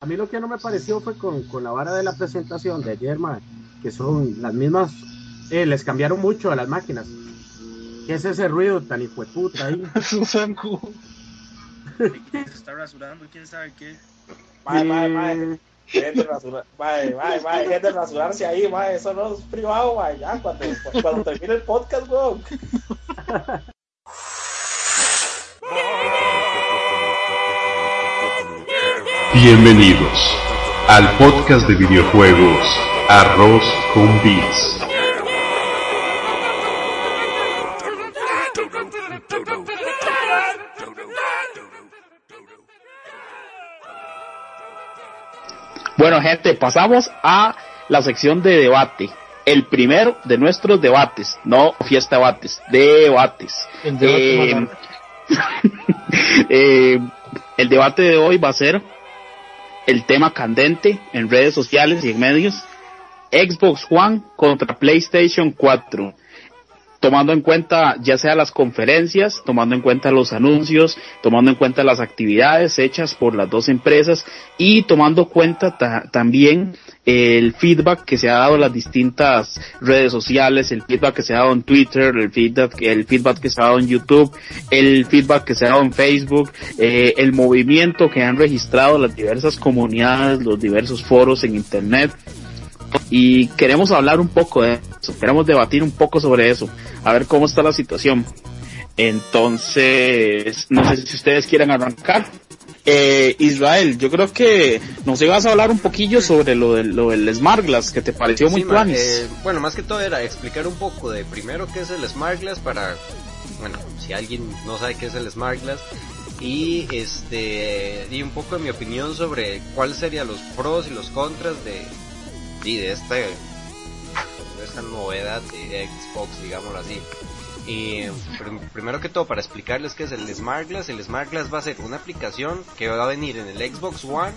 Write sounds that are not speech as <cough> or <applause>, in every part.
A mí lo que no me pareció fue con, con la vara de la presentación de ayer, que son las mismas, eh, les cambiaron mucho a las máquinas. ¿Qué es ese ruido tan hijo de puta ahí? <laughs> Susan Se está rasurando, quién sabe qué. Mae, mae, mae. Mae, mae, mae, dejen de rasurarse ahí, mae, eso no es privado, mae, ya, cuando, cuando termine el podcast, weón. <laughs> Bienvenidos al podcast de videojuegos Arroz con Beats. Bueno, gente, pasamos a la sección de debate. El primero de nuestros debates, no fiesta debates, debates. El debate Eh, <laughs> eh, el debate de hoy va a ser el tema candente en redes sociales y en medios. Xbox One contra PlayStation 4. Tomando en cuenta ya sea las conferencias, tomando en cuenta los anuncios, tomando en cuenta las actividades hechas por las dos empresas y tomando cuenta ta- también el feedback que se ha dado en las distintas redes sociales, el feedback que se ha dado en Twitter, el feedback, el feedback que se ha dado en YouTube, el feedback que se ha dado en Facebook, eh, el movimiento que han registrado las diversas comunidades, los diversos foros en Internet, y queremos hablar un poco de eso, queremos debatir un poco sobre eso, a ver cómo está la situación. Entonces, no sé si ustedes quieren arrancar. Eh, Israel, yo creo que nos ibas a hablar un poquillo sobre lo del, lo del Smart Glass, que te pareció muy Sí, tuanis. eh, bueno, más que todo era explicar un poco de primero qué es el Smart Glass para, bueno, si alguien no sabe qué es el Smart Glass y este y un poco de mi opinión sobre cuáles serían los pros y los contras de de esta de esta novedad de Xbox, digámoslo así. Y prim- primero que todo, para explicarles qué es el Smart Glass, el Smart Glass va a ser una aplicación que va a venir en el Xbox One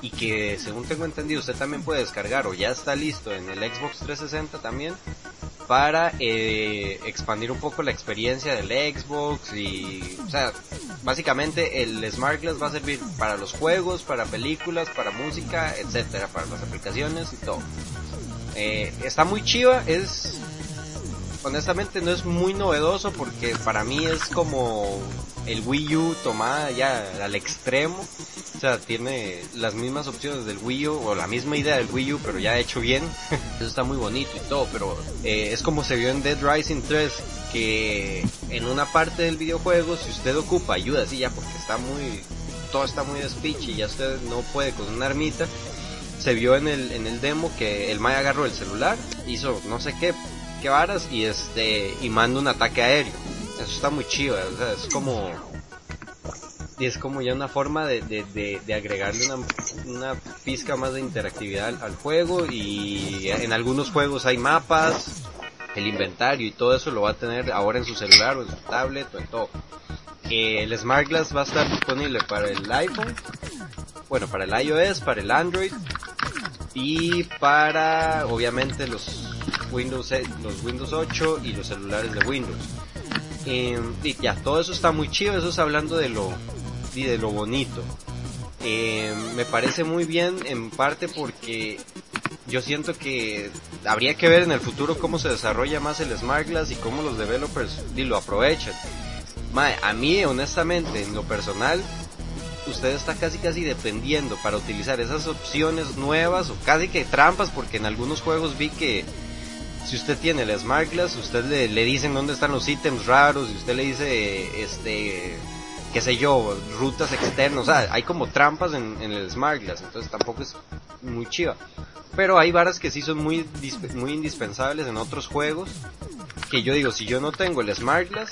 y que según tengo entendido usted también puede descargar o ya está listo en el Xbox 360 también para eh, expandir un poco la experiencia del Xbox y o sea básicamente el Smart Glass va a servir para los juegos para películas para música etcétera para las aplicaciones y todo. Eh, está muy chiva es honestamente no es muy novedoso porque para mí es como el Wii U tomada ya al extremo. O sea, tiene las mismas opciones del Wii U o la misma idea del Wii U, pero ya hecho bien. <laughs> Eso está muy bonito y todo, pero eh, es como se vio en Dead Rising 3, que en una parte del videojuego, si usted ocupa ayuda, sí, ya porque está muy, todo está muy speech y ya usted no puede con una armita, se vio en el, en el demo que el Maya agarró el celular, hizo no sé qué, qué varas y este, y manda un ataque aéreo. Eso está muy chido, o sea, es como, y es como ya una forma de, de, de, agregarle una, una pizca más de interactividad al, al juego y en algunos juegos hay mapas, el inventario y todo eso lo va a tener ahora en su celular o en su tablet o en todo. Eh, el Smart Glass va a estar disponible para el iPhone, bueno, para el iOS, para el Android y para obviamente los Windows, eh, los Windows 8 y los celulares de Windows. Eh, y ya, todo eso está muy chido, eso es hablando de lo, de lo bonito. Eh, me parece muy bien en parte porque yo siento que habría que ver en el futuro cómo se desarrolla más el Smart Glass y cómo los developers y lo aprovechan. Mae, a mí honestamente en lo personal usted está casi casi dependiendo para utilizar esas opciones nuevas o casi que trampas porque en algunos juegos vi que si usted tiene el Smart Glass, usted le, le dicen dónde están los ítems raros y usted le dice, este, qué sé yo, rutas externas, o sea, hay como trampas en, en el Smart Glass, entonces tampoco es muy chiva. Pero hay varas que sí son muy, muy indispensables en otros juegos, que yo digo, si yo no tengo el Smart Glass,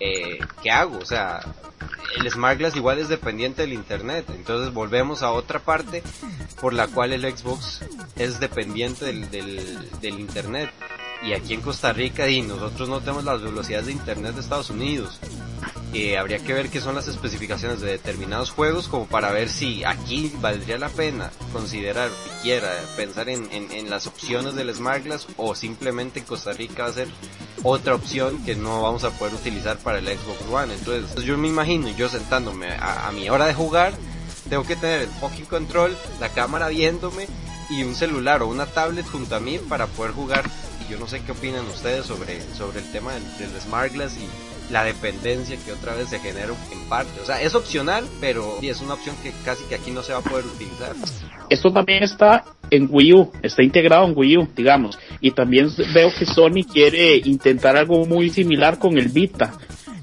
eh, ¿qué hago? O sea, el Smart Glass igual es dependiente del internet. Entonces volvemos a otra parte por la cual el Xbox es dependiente del, del, internet. Y aquí en Costa Rica y nosotros no tenemos las velocidades de internet de Estados Unidos. Eh, habría que ver qué son las especificaciones de determinados juegos como para ver si aquí valdría la pena considerar siquiera pensar en, en, las opciones del Smart Glass o simplemente en Costa Rica va a ser otra opción que no vamos a poder utilizar para el Xbox One. Entonces yo me imagino yo sentándome a, mi hora de jugar, tengo que tener el fucking control, la cámara viéndome y un celular o una tablet junto a mí para poder jugar. Y yo no sé qué opinan ustedes sobre, sobre el tema del, del Smart Glass y la dependencia que otra vez se genera en parte. O sea, es opcional, pero es una opción que casi que aquí no se va a poder utilizar. Esto también está en Wii U, está integrado en Wii U, digamos. Y también veo que Sony quiere intentar algo muy similar con el Vita.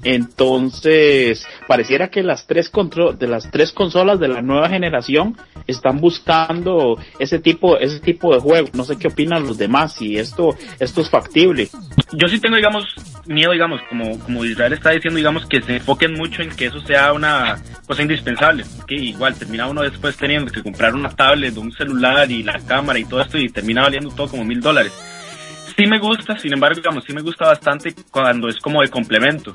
Entonces, pareciera que las tres control, de las tres consolas de la nueva generación están buscando ese tipo, ese tipo de juego. No sé qué opinan los demás, si esto, esto es factible. Yo sí tengo, digamos, miedo, digamos, como, como Israel está diciendo, digamos, que se enfoquen mucho en que eso sea una cosa indispensable. Que igual termina uno después teniendo que comprar una tablet, un celular y la cámara y todo esto y termina valiendo todo como mil dólares. Sí me gusta, sin embargo, digamos, sí me gusta bastante cuando es como de complemento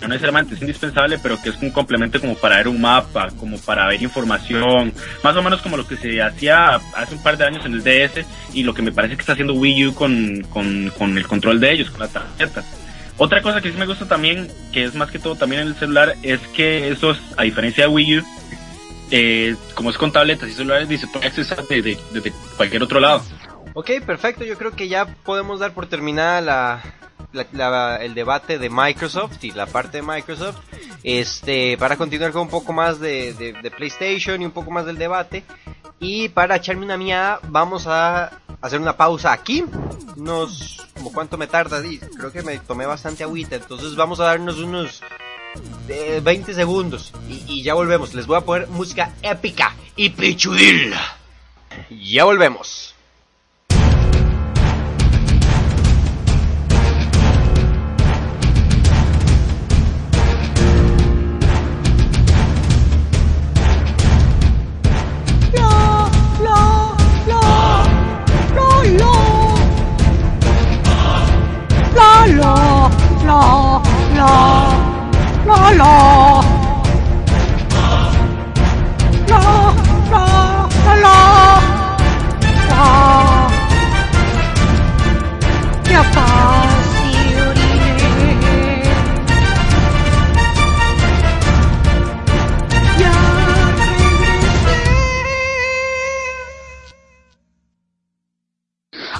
no necesariamente es indispensable, pero que es un complemento como para ver un mapa, como para ver información, más o menos como lo que se hacía hace un par de años en el DS y lo que me parece que está haciendo Wii U con, con, el control de ellos, con la tarjeta. Otra cosa que sí me gusta también, que es más que todo también en el celular, es que esos, a diferencia de Wii U, eh, como es con tabletas y celulares, dice todo accesar desde, desde cualquier otro lado. Ok, perfecto. Yo creo que ya podemos dar por terminada la, el debate de Microsoft y la parte de Microsoft. Este, para continuar con un poco más de, PlayStation y un poco más del debate. Y para echarme una mía, vamos a hacer una pausa aquí. Unos, como cuánto me tarda, creo que me tomé bastante agüita. Entonces vamos a darnos unos 20 segundos y, y, ya volvemos. Les voy a poner música épica y pichudil. Ya volvemos.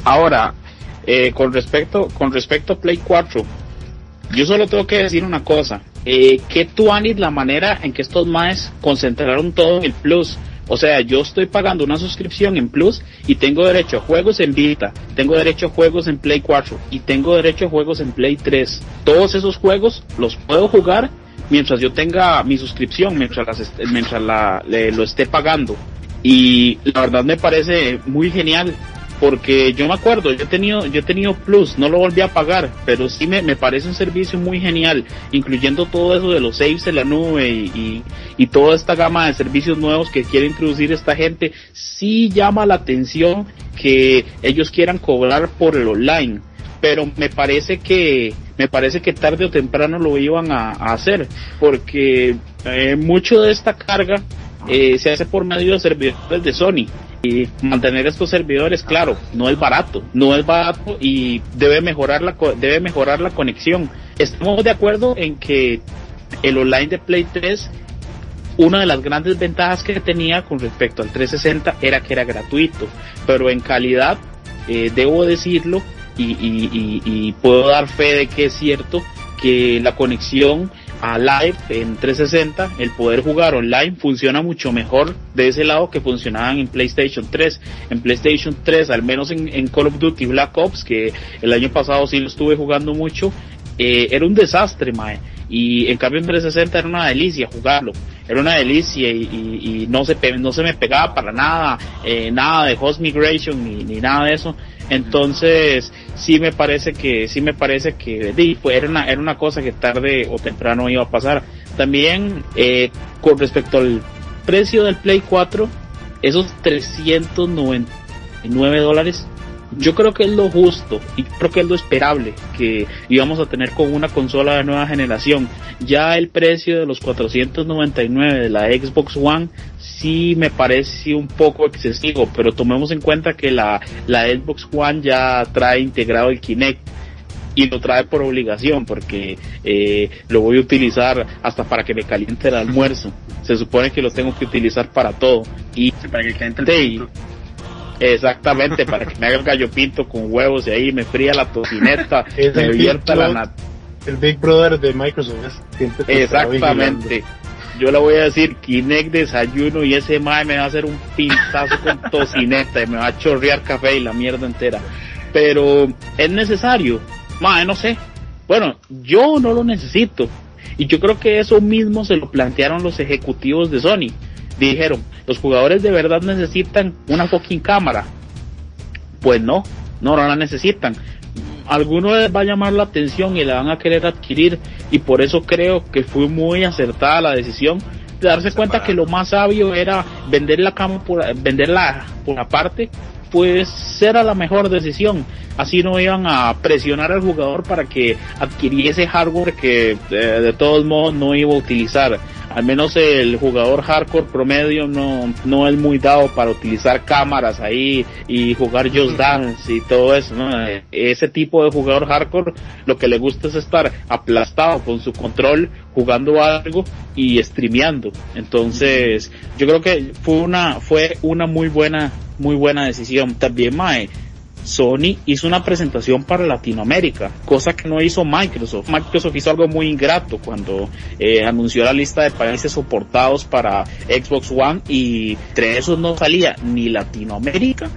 Ahora, eh, con respecto con respecto a Play 4, yo solo tengo que decir una cosa. Eh, que tú anis la manera en que estos maes concentraron todo en el Plus. O sea, yo estoy pagando una suscripción en Plus y tengo derecho a juegos en Vita, tengo derecho a juegos en Play 4 y tengo derecho a juegos en Play 3. Todos esos juegos los puedo jugar mientras yo tenga mi suscripción, mientras, mientras la, lo esté pagando. Y la verdad me parece muy genial porque yo me acuerdo, yo he tenido, yo he tenido Plus, no lo volví a pagar, pero sí me, me parece un servicio muy genial, incluyendo todo eso de los saves en la nube y, y, toda esta gama de servicios nuevos que quiere introducir esta gente, sí llama la atención que ellos quieran cobrar por el online, pero me parece que me parece que tarde o temprano lo iban a, hacer, porque eh, mucho de esta carga eh, se hace por medio de servidores de Sony y mantener estos servidores, claro, no es barato, no es barato y debe mejorar la, debe mejorar la conexión. Estamos de acuerdo en que el online de Play 3, una de las grandes ventajas que tenía con respecto al 360 era que era gratuito, pero en calidad, eh, debo decirlo, y, y puedo dar fe de que es cierto, que la conexión a live en 360, el poder jugar online funciona mucho mejor de ese lado que funcionaban en PlayStation 3. En PlayStation 3, al menos en, Call of Duty Black Ops, que el año pasado sí lo estuve jugando mucho, eh, era un desastre, mae. Y en cambio en 360 era una delicia jugarlo. Era una delicia y, no, se, no se me pegaba para nada, eh, nada de host migration ni, ni nada de eso. Entonces, sí me parece que, sí me parece que era una, era una cosa que tarde o temprano iba a pasar. también eh, con respecto al precio del Play 4, esos 399 dólares, yo creo que es lo justo y creo que es lo esperable que íbamos a tener con una consola de nueva generación. Ya el precio de los 499 de la Xbox One sí me parece un poco excesivo, pero tomemos en cuenta que la, la Xbox One ya trae integrado el Kinect y lo trae por obligación porque eh, lo voy a utilizar hasta para que me caliente el almuerzo. Se supone que lo tengo que utilizar para todo y para que caliente el Exactamente, para que me haga el gallo pinto con huevos y ahí me fría la tocineta, <laughs> me vierta la nat El Big Brother de Microsoft Exactamente. Yo le voy a decir Kinect desayuno y ese mae me va a hacer un pintazo con <laughs> tocineta y me va a chorrear café y la mierda entera. Pero es necesario. Mae, no sé. Bueno, yo no lo necesito. Y yo creo que eso mismo se lo plantearon los ejecutivos de Sony. Dijeron, los jugadores de verdad necesitan una fucking cámara. Pues no, no, no la necesitan. Algunos les va a llamar la atención y la van a querer adquirir y por eso creo que fue muy acertada la decisión de darse cuenta que lo más sabio era vender la cama por, venderla por aparte pues era la mejor decisión así no iban a presionar al jugador para que adquiriese hardware que eh, de todos modos no iba a utilizar al menos el jugador hardcore promedio no, no es muy dado para utilizar cámaras ahí y jugar Just Dance y todo eso, ¿no? Eh, Ese tipo de jugador hardcore lo que le gusta es estar aplastado con su control jugando algo y streameando. Entonces, yo creo que fue una, fue una muy buena, muy buena decisión. También, Mae, Sony hizo una presentación para Latinoamérica, cosa que no hizo Microsoft. Microsoft hizo algo muy ingrato cuando eh, anunció la lista de países soportados para Xbox One y entre esos no salía ni Latinoamérica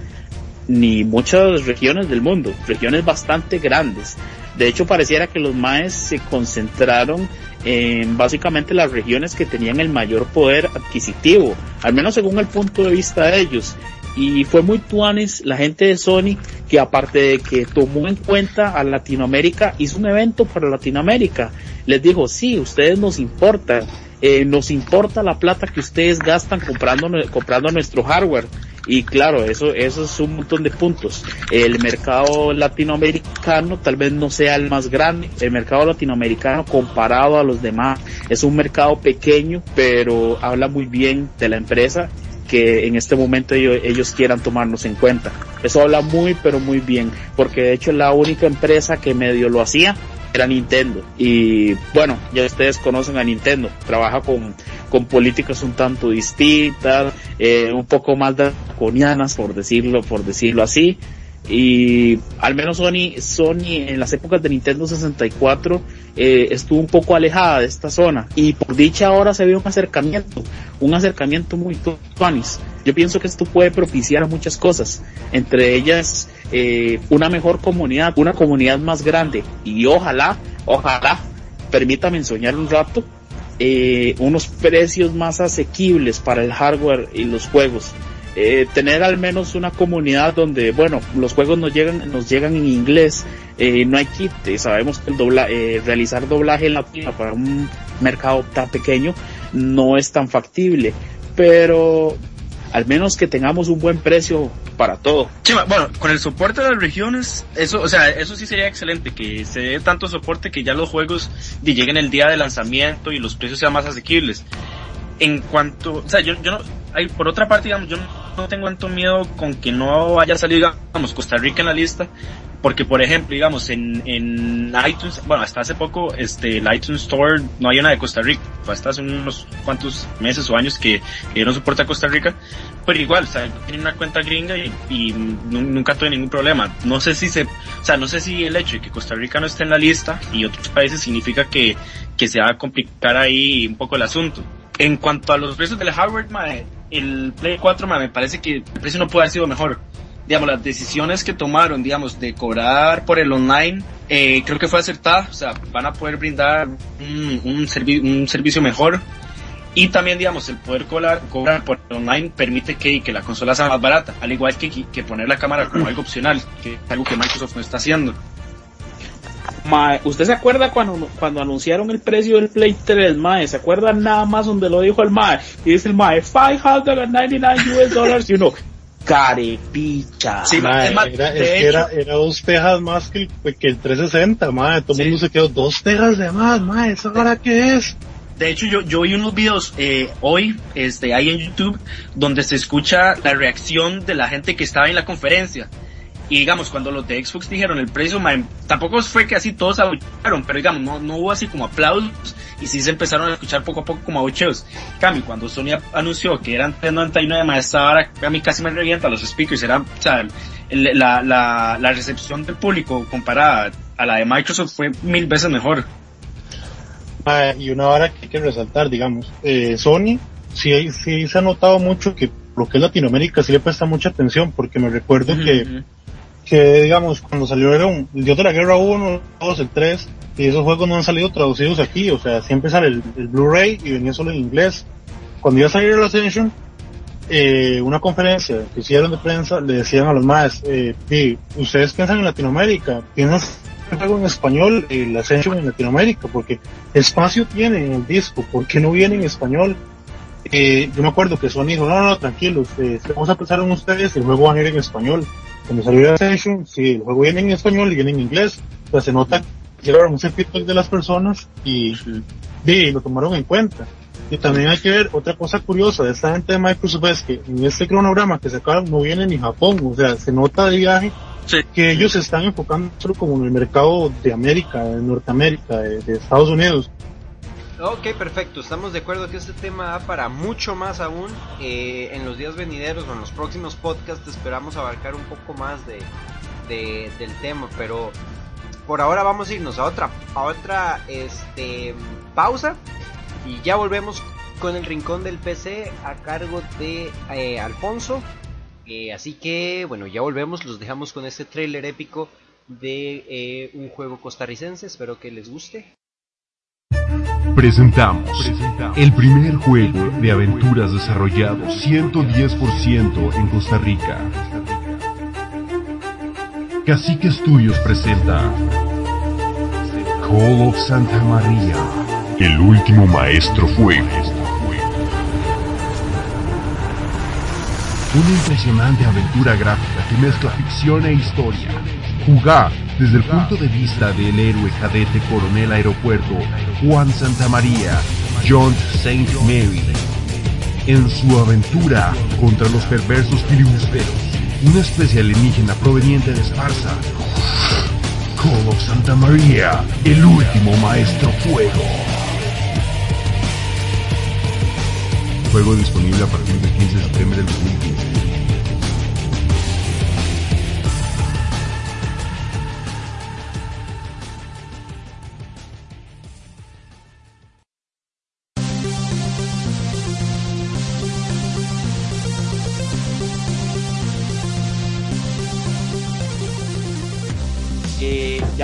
ni muchas regiones del mundo, regiones bastante grandes. De hecho, pareciera que los maes se concentraron en básicamente las regiones que tenían el mayor poder adquisitivo, al menos según el punto de vista de ellos. Y fue muy tuanes la gente de Sony que aparte de que tomó en cuenta a Latinoamérica, hizo un evento para Latinoamérica. Les dijo, sí, ustedes nos importan, eh, nos importa la plata que ustedes gastan comprando, comprando nuestro hardware. Y claro, eso, eso es un montón de puntos. El mercado latinoamericano tal vez no sea el más grande. El mercado latinoamericano comparado a los demás es un mercado pequeño, pero habla muy bien de la empresa que en este momento ellos, quieran tomarnos en cuenta. Eso habla muy, pero muy bien, porque de hecho la única empresa que medio lo hacía era Nintendo. Y bueno, ya ustedes conocen a Nintendo, trabaja con, con políticas un tanto distintas, eh, un poco más draconianas, por decirlo, por decirlo así. Y al menos Sony, Sony en las épocas de Nintendo 64 eh, estuvo un poco alejada de esta zona y por dicha ahora se ve un acercamiento, un acercamiento muy tuanis. Yo pienso que esto puede propiciar muchas cosas, entre ellas eh, una mejor comunidad, una comunidad más grande y ojalá, ojalá, permítame soñar un rato, eh, unos precios más asequibles para el hardware y los juegos. Eh, tener al menos una comunidad donde, bueno, los juegos nos llegan, nos llegan en inglés, eh, no hay kit, sabemos que el dobla, eh, realizar doblaje latino para un mercado tan pequeño no es tan factible, pero al menos que tengamos un buen precio para todo. Chima, bueno, con el soporte de las regiones, eso, o sea, eso sí sería excelente, que se dé tanto soporte que ya los juegos lleguen el día de lanzamiento y los precios sean más asequibles. En cuanto, o sea, yo, yo no, hay, por otra parte, digamos, yo no tengo tanto miedo con que no haya salido, digamos, Costa Rica en la lista, porque por ejemplo, digamos, en, en iTunes, bueno, hasta hace poco, este, el iTunes Store no hay una de Costa Rica, hasta hace unos cuantos meses o años que, que no soporta Costa Rica, pero igual, o sea, tiene una cuenta gringa y, y nunca tuve ningún problema. No sé si se, o sea, no sé si el hecho de que Costa Rica no esté en la lista y otros países significa que, que se va a complicar ahí un poco el asunto. En cuanto a los precios del hardware, mae, el Play 4 mae, me parece que el precio no puede haber sido mejor. Digamos, las decisiones que tomaron, digamos, de cobrar por el online, eh, creo que fue acertada. O sea, van a poder brindar un, un, servi un servicio mejor. Y también, digamos, el poder cobrar, cobrar por online permite que, que la consola sea más barata, al igual que, que poner la cámara como algo opcional, que es algo que Microsoft no está haciendo. Mae, ¿usted se acuerda cuando, cuando anunciaron el precio del Play 3, Mae? ¿Se acuerda nada más donde lo dijo el Mae? Y dice el Mae, 599 US dollars, y uno, carepicha. Sí, mae, era, es que era, era, dos tejas más que el, que el 360, mae. Todo el mundo se quedó, dos tejas de más, mae, ¿eso ahora qué es? De hecho, yo, yo vi unos videos eh, hoy, este, ahí en YouTube, donde se escucha la reacción de la gente que estaba en la conferencia. Y digamos, cuando los de Xbox dijeron el precio, man, tampoco fue que así todos abuchearon, pero digamos, no, no hubo así como aplausos y sí se empezaron a escuchar poco a poco como abucheos. Cambio, cuando Sony anunció que eran 399 más esta hora, a mí casi me revienta los speakers, era, o sea, la, la, la recepción del público comparada a la de Microsoft fue mil veces mejor. Ah, y una hora que hay que resaltar, digamos, eh, Sony sí, sí se ha notado mucho que lo que es Latinoamérica sí le presta mucha atención, porque me recuerdo que que digamos cuando el Dios de la Guerra 1, 2, el 3 y esos juegos no han salido traducidos aquí, o sea, siempre sale el, Blu-ray y venía solo en inglés. Cuando iba a salir el Ascension, eh, una conferencia que hicieron de prensa, le decían a los más, eh, ustedes piensan en Latinoamérica, piensan el juego en español, el Ascension en Latinoamérica, porque espacio tiene en el disco, ¿por qué no viene en español? Eh, yo me acuerdo que Sony dijo, no, no, no tranquilos, eh, vamos a pensar en ustedes, el juego va a ir en español. Cuando salió Ascension, sí, el juego viene en español y viene en inglés, pues se nota que llegaron mucho feedback de las personas y, y, lo tomaron en cuenta. Y también hay que ver otra cosa curiosa de esta gente de Microsoft es que en este cronograma que sacaron no viene ni Japón, o sea, se nota de viaje que ellos se están enfocando solo como en el mercado de América, de Norteamérica, de Estados Unidos. Ok, perfecto. Estamos de acuerdo que este tema da para mucho más aún. Eh, en los días venideros o en los próximos podcasts esperamos abarcar un poco más de, del tema, pero por ahora vamos a irnos a otra, a otra este, pausa y ya volvemos con el rincón del PC a cargo de eh, Alfonso. Eh, así que bueno, ya volvemos, los dejamos con este trailer épico de un juego costarricense. Espero que les guste. Presentamos el primer juego de aventuras desarrollado 110% en Costa Rica. Cacique Studios presenta Call of Santa María, el último maestro fuego. Una impresionante aventura gráfica que mezcla ficción e historia. Jugar desde el punto de vista del héroe cadete coronel aeropuerto Juan Santa María, John St. Mary, en su aventura contra los perversos filibusteros, una especie alienígena proveniente de Esparza. Call of Santa María, el último maestro fuego. Juego disponible a partir del 15 de septiembre del 2015.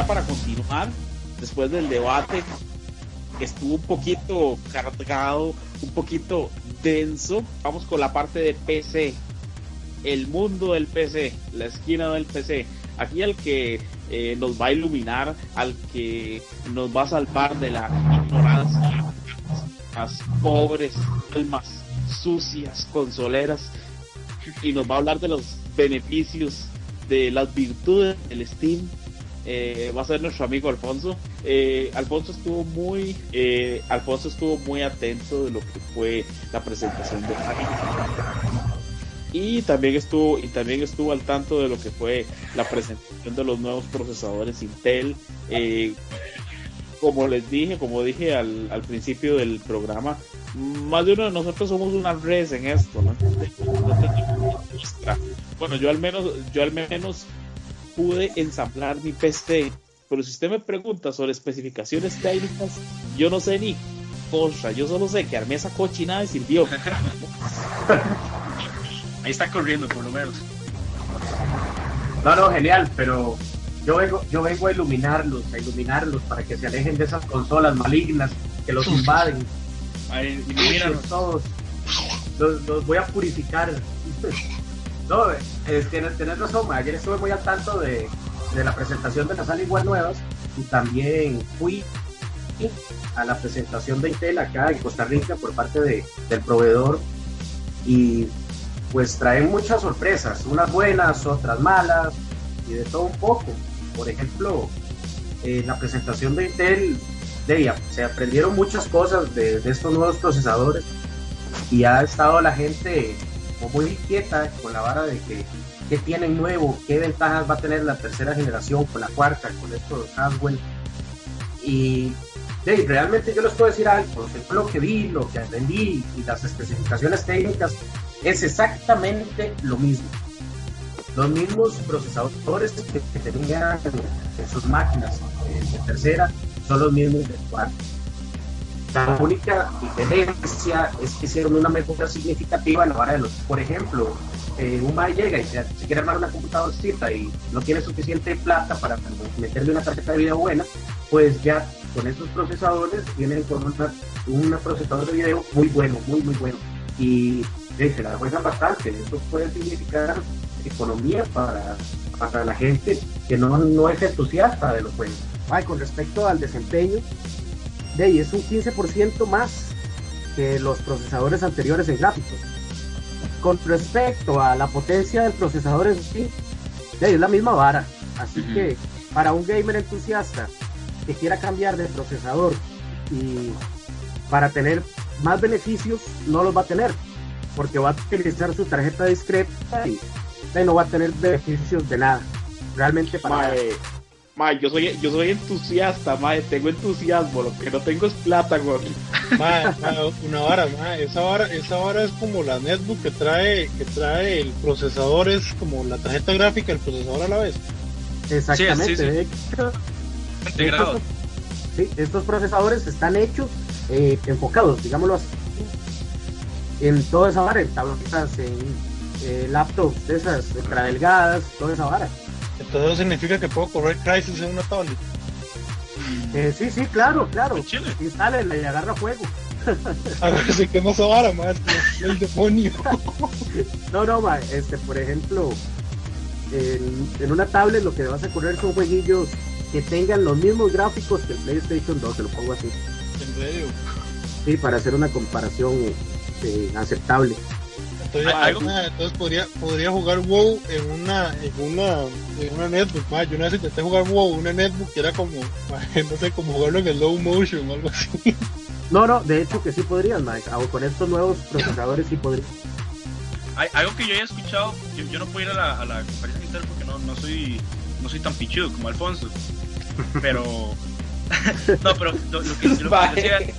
Para continuar, después del debate, que estuvo un poquito cargado, un poquito denso, vamos con la parte de PC. El mundo del PC, la esquina del PC. Aquí el que eh, nos va a iluminar, al que nos va a salvar de la ignorancia, las pobres almas sucias, consoleras, y nos va a hablar de los beneficios, de las virtudes del Steam eh, va a ser nuestro amigo Alfonso. Eh, Alfonso estuvo muy, eh, Alfonso estuvo muy atento de lo que fue la presentación de y también estuvo y también estuvo al tanto de lo que fue la presentación de los nuevos procesadores Intel. como les dije, como dije al, al, principio del programa, más de uno de nosotros somos una red en esto, Bueno, yo al menos, yo al menos pude ensamblar mi PC. Pero si usted me pregunta sobre especificaciones técnicas, yo no sé ni cosa. Yo solo sé que armé esa cochinada y sirvió. <laughs> Ahí está corriendo, por lo menos. No, no, genial, pero yo vengo, yo vengo a iluminarlos, a iluminarlos para que se alejen de esas consolas malignas que los <laughs> invaden. Ahí, todos. los voy a purificar. <laughs> No, tienes, razón, ayer estuve muy al tanto de, la presentación de las Alienware nuevas y también fui a la presentación de Intel acá en Costa Rica por parte de, del proveedor y pues traen muchas sorpresas, unas buenas, otras malas y de todo un poco. Por ejemplo, en la presentación de Intel de se aprendieron muchas cosas de, de estos nuevos procesadores y ha estado la gente muy inquieta con la vara de que qué tienen nuevo, qué ventajas va a tener la tercera generación con la cuarta, con esto de Haswell. Y de, realmente yo les puedo decir algo, lo que vi, lo que aprendí y las especificaciones técnicas es exactamente lo mismo. Los mismos procesadores que, que tenían en sus máquinas de tercera son los mismos de cuarta. La única diferencia es que hicieron una mejora significativa en la hora de los, por ejemplo, eh, un MAE llega y se, se, quiere armar una computadora y no tiene suficiente plata para meterle una tarjeta de video buena, pues ya con estos procesadores vienen con una, un procesador de video muy bueno, muy, muy bueno. Y eh, se la juegan bastante. Eso puede significar economía para, para la gente que no, no es entusiasta de los juegos. Ay, con respecto al desempeño, de ahí es un 15% más que los procesadores anteriores en gráficos. Con respecto a la potencia del procesador en sí, de ahí es la misma vara. Así uh -huh. que para un gamer entusiasta que quiera cambiar de procesador y para tener más beneficios, no los va a tener, porque va a utilizar su tarjeta discreta y, y no va a tener beneficios de nada. Realmente para mae, yo soy yo soy entusiasta, mae, tengo entusiasmo, lo que no tengo es plata, güey. Mae, mae, una vara, mae, esa vara, esa vara es como la netbook que trae, que trae el procesador, es como la tarjeta gráfica, el procesador a la vez. Exactamente, Sí, sí, sí. de hecho, Integrado. estos, sí, estos procesadores están hechos, eh, enfocados, digámoslo así, en toda esa vara, en tabletas, en eh, laptops esas ultra delgadas, toda esa vara. Entonces eso significa que puedo correr Crisis en una tablet. Eh, sí, sí, claro, claro. Chile. Instálala y agarra fuego. <laughs> A ver si quema esa vara, mae, es como el demonio. <laughs> No, no, ma, este, por ejemplo, en, en una tablet lo que vas a correr son jueguillos que tengan los mismos gráficos que el PlayStation 2, te lo pongo así. En serio. Sí, para hacer una comparación eh, aceptable. Entonces, Hay algo- mae, entonces podría, podría jugar WoW en una, en una, en una netbook, mae. Yo una vez intenté jugar WoW en una netbook que era como, <laughs> no sé, como jugarlo en slow motion o algo así. No, no, de hecho que sí podrías, ma, o con estos nuevos procesadores sí podrías. Hay, algo que yo he escuchado, yo, yo no puedo ir a la, a la conferencia Intel porque no, no soy no soy tan pichudo como Alfonso. Pero. <laughs> <laughs> no, pero lo, lo que, lo, que yo sí,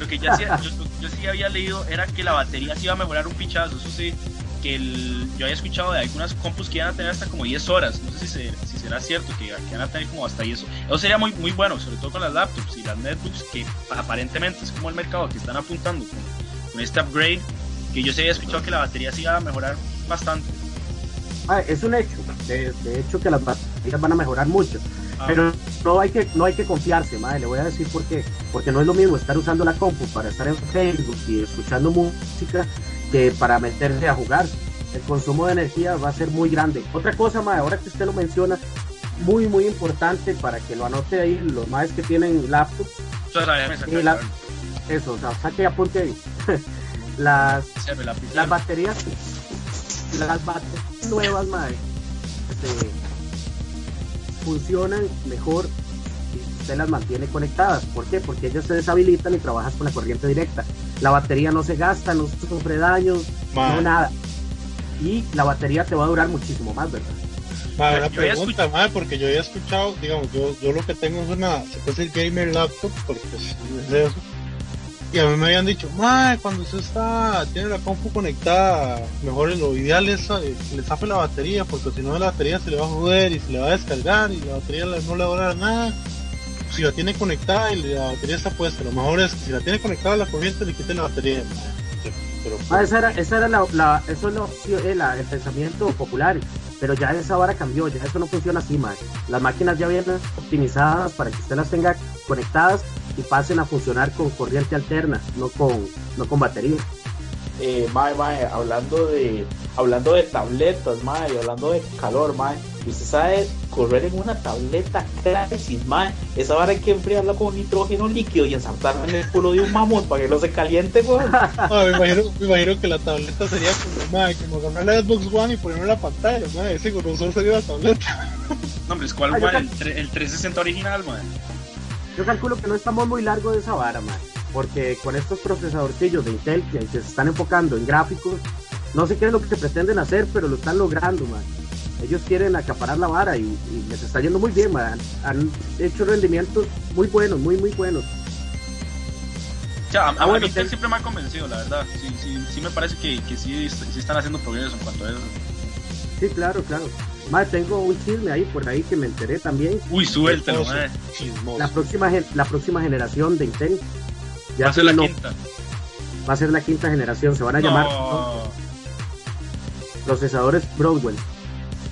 lo que ya sí- yo, yo sí había leído era que la batería sí iba a mejorar un pichazo. Eso sí, que el, yo había escuchado de algunas compus que iban a tener hasta como 10 horas. No sé si, se- si será cierto que, que van a tener como hasta 10 horas. Eso sería muy, muy bueno, sobre todo con las laptops y las netbooks, que aparentemente es como el mercado que están apuntando con, con este upgrade. Que yo sí había escuchado que la batería sí iba a mejorar bastante. Ah, es un hecho, de, de hecho que las baterías van a mejorar mucho, pero no hay que no hay que confiarse, madre, le voy a decir por qué, porque no es lo mismo estar usando la compu para estar en Facebook y escuchando música que para meterse a jugar. El consumo de energía va a ser muy grande. Otra cosa, madre, ahora que usted lo menciona, muy muy importante para que lo anote ahí los más que tienen laptops, eso y la- o sea, saque apunte ahí. <laughs> las las baterías las baterías nuevas madre este, funcionan mejor si usted las mantiene conectadas ¿por qué? porque ellas se deshabilitan y trabajas con la corriente directa la batería no se gasta no sufre daños no nada y la batería te va a durar muchísimo más ¿verdad? mae, una Yo pregunta, mae, porque yo había escuchado, digamos, yo, yo lo que tengo es una, se puede decir gamer laptop, porque pues, es de eso. Y a mí me habían dicho, mae, cuando usted está, tiene la compu conectada, mejor lo ideal es eh, que le zafe la batería, porque si no la batería se le va a joder y se le va a descargar y la batería no le va a durar nada. Si la tiene conectada y la batería está puesta, lo mejor es que si la tiene conectada la corriente le quite la batería. mae. Pero, Ah, esa era, esa era la, la- eso es la- el pensamiento popular pero ya esa vara cambió, ya eso no funciona así, más. Las máquinas ya vienen optimizadas para que usted las tenga conectadas y pasen a funcionar con corriente alterna, no con, no con batería. eh, mae, mae, hablando de hablando de tabletas, mae, y hablando de calor, mae, usted sabe correr en una tableta Crisis, mae, esa vara hay que enfriarla con nitrógeno líquido y ensartarla en el culo de un mamut para que no se caliente, weón. <laughs> Ah, me, imagino, me imagino que la tableta sería como, madre, como agarrar la Xbox One y ponerla en la pantalla, madre, ese grosor sería la tableta. No, hombre, es cuál, Ah, el, el 360 original, man. Yo calculo que no estamos muy largo de esa vara, man. Porque con estos procesadorcillos de Intel que, que se están enfocando en gráficos, no sé qué es lo que se pretenden hacer, pero lo están logrando, man. Ellos quieren acaparar la vara y, y les está yendo muy bien, man. Han hecho rendimientos muy buenos, muy, muy buenos. Sea, a, Ah, bueno, a mí Intel te- siempre me ha convencido, la verdad. Sí, sí, sí me parece que, que sí, sí están haciendo progreso en cuanto a eso. Sí, claro, claro. Man, tengo un chisme ahí por ahí que me enteré también. Uy, Chismoso, man. chismoso. La próxima, la próxima generación de Intel ya Va a ser la no, quinta. va a ser la quinta generación. Se van a llamar No. procesadores Broadwell.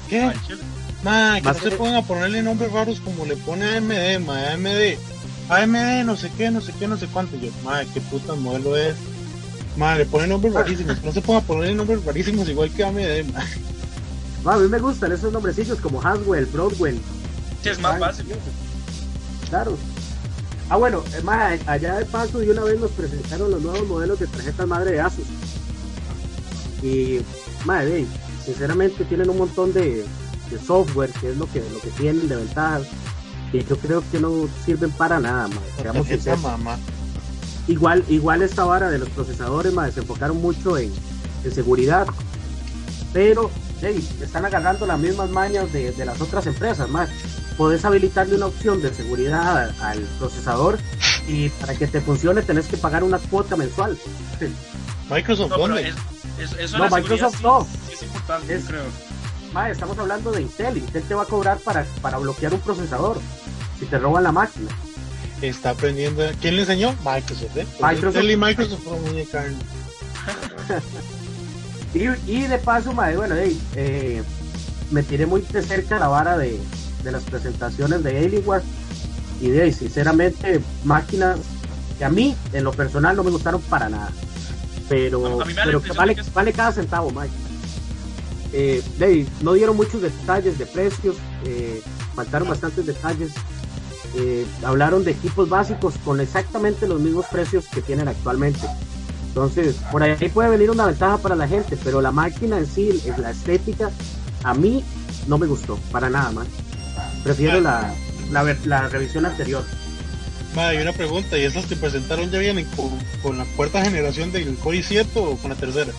¿Qué? Ay, chile. Madre, que no se pongan a ponerle nombres raros como le pone AMD, madre, AMD. AMD, no sé qué, no sé qué, no sé cuánto. Yo, madre, qué puta modelo es. Madre, le ponen nombres rarísimos. No se pongan a ponerle nombres rarísimos igual que AMD, madre. Ah, a mí me gustan esos nombrecillos como Haswell, Broadwell. Sí, es más fácil. Claro. Ah, bueno, es más, allá de paso de una vez nos presentaron los nuevos modelos de tarjetas madre de Asus. Y, madre, sinceramente tienen un montón de, de software, que es lo que, lo que tienen de ventajas. Y yo creo que no sirven para nada, madre. Sinceros. mamá. Igual, igual esta vara de los procesadores, madre, se enfocaron mucho en, en seguridad. Pero, hey, están agarrando las mismas mañas de, de las otras empresas, más. Podés habilitarle una opción de seguridad al, al procesador y para que te funcione tenés que pagar una cuota mensual. Microsoft, No, es, es- eso No, Microsoft no. sí, sí es importante, Es- creo. Estamos hablando de Intel. Intel te va a cobrar para, para bloquear un procesador si te roban la máquina. Está aprendiendo. ¿Quién le enseñó? Microsoft, ¿eh? Microsoft. Intel y Microsoft muy. <laughs> Y, y de paso, mae, bueno, hey, eh, me tiré muy de cerca la vara de, de las presentaciones de Alienware. Y de ahí, sinceramente, máquinas que a mí, en lo personal, no me gustaron para nada. Pero, que vale, de que es- vale cada centavo, Mike. Eh, de ahí, no dieron muchos detalles de precios, eh, faltaron bastantes detalles. Eh, hablaron de equipos básicos con exactamente los mismos precios que tienen actualmente. Entonces, por ahí puede venir una ventaja para la gente, pero la máquina en sí, la estética, a mí no me gustó, para nada más. Prefiero la, la, ver- la revisión anterior. Madre, y una pregunta. ¿Y esas que presentaron ya vienen con, con la cuarta generación del Core i7 o con la tercera?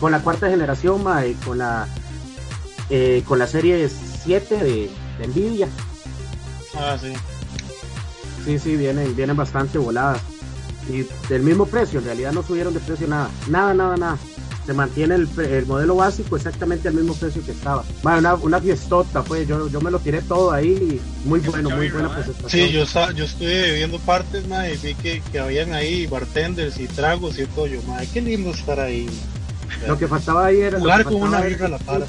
Con la cuarta generación, ma, y con la eh, con la serie 7 de, de Nvidia. Ah, sí. Sí, sí, vienen, vienen bastante voladas. Y del mismo precio, en realidad no subieron de precio nada. Nada, nada, nada. Se mantiene el, el modelo básico exactamente al mismo precio que estaba. Bueno, una, una fiestota, pues yo, yo me lo tiré todo ahí. Muy Qué bueno, muy buena presentación. Sí, yo, yo estuve viendo partes, madre, y vi que, que habían ahí bartenders y tragos y todo. Yo, madre, qué lindo estar ahí. Lo que faltaba ahí era. Jugar con una birra a la par.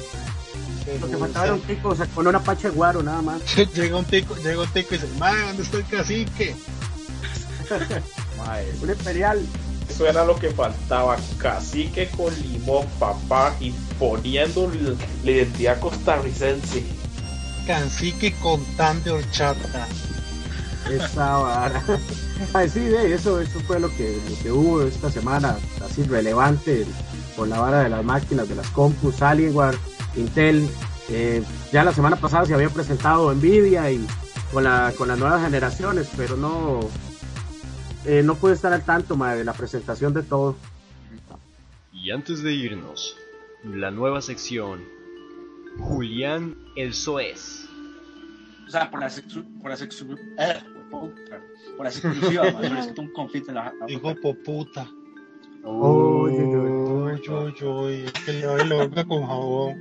Lo que faltaba era un tico, o sea, con una pacha de guaro, nada más. <laughs> llega un tico, llega un tico y dice, madre, ¿dónde está el cacique? <laughs> Mae, Un imperial. eso era lo que faltaba. Cacique con limón, papá, y poniendo l- la identidad costarricense. Cacique con tan de horchata. esa vara. <laughs> Ay, sí, de eso, eso fue lo que, lo que hubo esta semana, así relevante, con la vara de las máquinas, de las compus, Alienware, Intel. Eh, ya la semana pasada se había presentado Nvidia y con, la, con las nuevas generaciones, pero no, eh, no pude estar al tanto ma, de la presentación de todo. Y antes de irnos, la nueva sección. Julián el Soez. O sea, por exclu- por exclu- eh, por man, pero es que un conflicto en la, la Dijo poputa. Uy, uy, Uy, uy, uy, es que le doy la boca con jabón.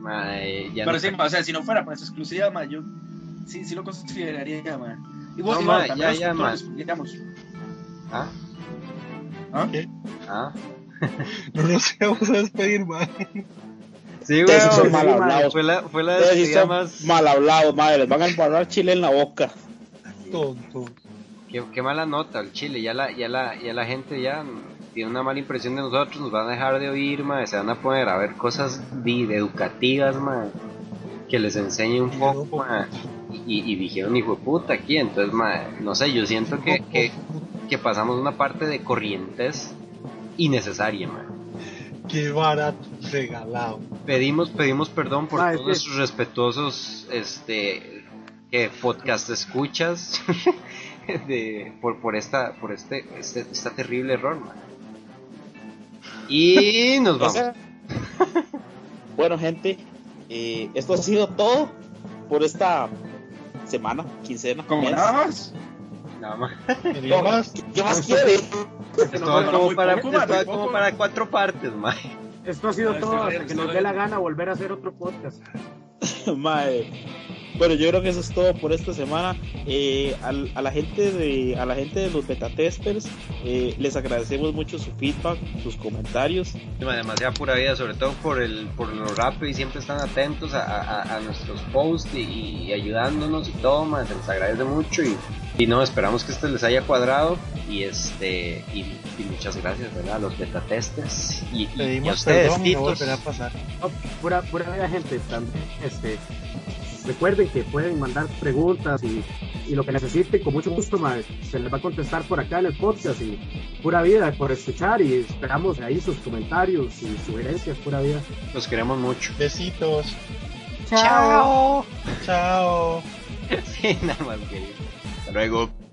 Mae, ya Pero no sí, ma, o sea, si no fuera por las exclusivas, ma, yo sí, sí lo consideraría, man. Y vos, No, y ma, ya, ya, ma. digamos. ¿Ah? ¿Ah? ¿Qué? ¿Ah? <laughs> No nos vamos a despedir, man. Sí, sí weón. son mal hablados. Fue la, fue la despedida son más. mal hablados, madre. Les van a embarrar chile en la boca. Tonto. Qué, qué mala nota el Chile. Ya la, ya la, ya la gente ya tienen una mala impresión de nosotros, nos van a dejar de oír, mae, se van a poner a ver cosas educativas, mae, que les enseñe un poco, mae, y, y dijeron hijo de puta aquí, entonces, mae, no sé, yo siento que, que, que pasamos una parte de corrientes innecesaria, mae. Qué barato, regalado. Pedimos, pedimos perdón por todos que- nuestros respetuosos este que podcast escuchas <laughs> de, por, por esta, por este, este, esta terrible error, man. Y nos vamos. <laughs> bueno, gente, eh, esto ha sido todo por esta semana, quincena. ¿Cómo mes. nada más? Nada más. ¿Qué más quiere? Esto como para, poco, esto como para cuatro partes, man. Esto ha sido Ah, todo hasta que nos dé la gana volver a hacer otro podcast. <laughs> Mae. Bueno, yo creo que eso es todo por esta semana. Eh, al- a la gente de a la gente de los beta testers eh, les agradecemos mucho su feedback, sus comentarios. demasiada pura vida, sobre todo por el por lo rápido y siempre están atentos a, a- a nuestros posts y, y ayudándonos y todo, man, se les agradece mucho y, y no, esperamos que este les haya cuadrado y este y, y muchas gracias ¿verdad? a los beta testers y, y- y a ustedes, perdón no volverá a pasar. No, pura, pura vida, gente. También, este, recuerden que pueden mandar preguntas y, y lo que necesiten, con mucho gusto, mae, se les va a contestar por acá en el podcast. Y pura vida por escuchar y esperamos ahí sus comentarios y sugerencias, pura vida. los queremos mucho. Besitos. Chao. Chao. <laughs> sí, nada más que Hasta luego.